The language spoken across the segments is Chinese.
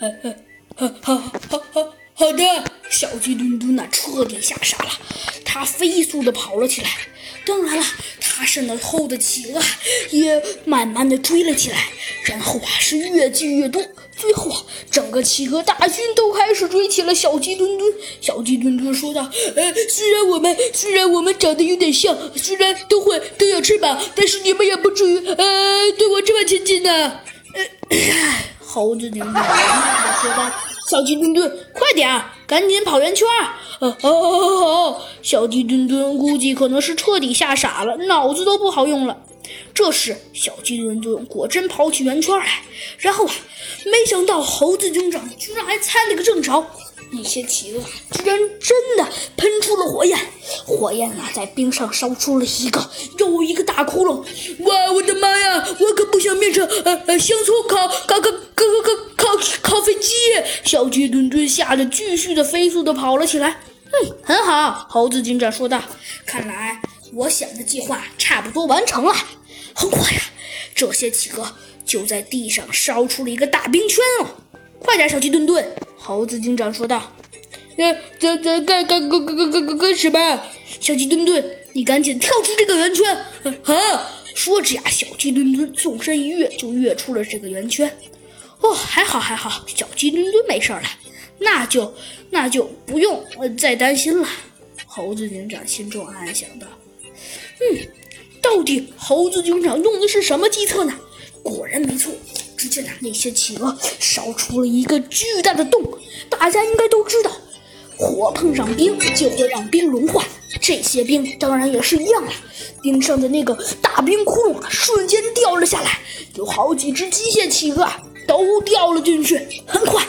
呃呃，好，好，好，好，好的。小鸡墩墩呐，彻底吓傻了，他飞速的跑了起来。当然了，他身后的企鹅也慢慢的追了起来，然后啊，是越聚越多，最后啊，整个企鹅大军都开始追起了小鸡墩墩。小鸡墩墩说道：“呃，虽然我们虽然我们长得有点像，虽然都会都有翅膀，但是你们也不至于呃对我这么亲近的。”猴子警长慢慢的说道：“小鸡墩墩，快点，赶紧跑圆圈儿！”哦哦哦！小鸡墩墩估计可能是彻底吓傻了，脑子都不好用了。这时，小鸡墩墩果真跑起圆圈来，然后啊，没想到猴子警长居然还猜了个正着。那些企鹅居然真的喷出了火焰，火焰啊，在冰上烧出了一个又一个大窟窿。哇，我的妈呀！我可不想变成呃呃香葱烤烤烤烤烤烤烤飞机！小鸡墩墩吓得继续的飞速的跑了起来。嗯，很好，猴子警长说道。看来我想的计划差不多完成了。很快呀，这些企鹅就在地上烧出了一个大冰圈哦。快点，小鸡墩墩！猴子警长说道：“呃，这这干干干干干干干什么？小鸡墩墩，你赶紧跳出这个圆圈！”啊！说着呀，小鸡墩墩纵身一跃，就跃出了这个圆圈。哦，还好还好，小鸡墩墩没事了，那就那就不用再担心了。猴子警长心中暗暗想到：“嗯，到底猴子警长用的是什么计策呢？”果然没错。只见那些企鹅烧出了一个巨大的洞，大家应该都知道，火碰上冰就会让冰融化，这些冰当然也是一样了。冰上的那个大冰窟窿啊，瞬间掉了下来，有好几只机械企鹅都掉了进去。很快，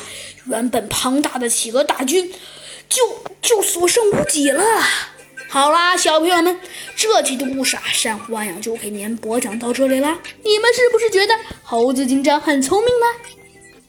原本庞大的企鹅大军就就所剩无几了。好啦，小朋友们，这期的故事啊，珊瑚湾养就给您播讲到这里啦。你们是不是觉得猴子警长很聪明呢？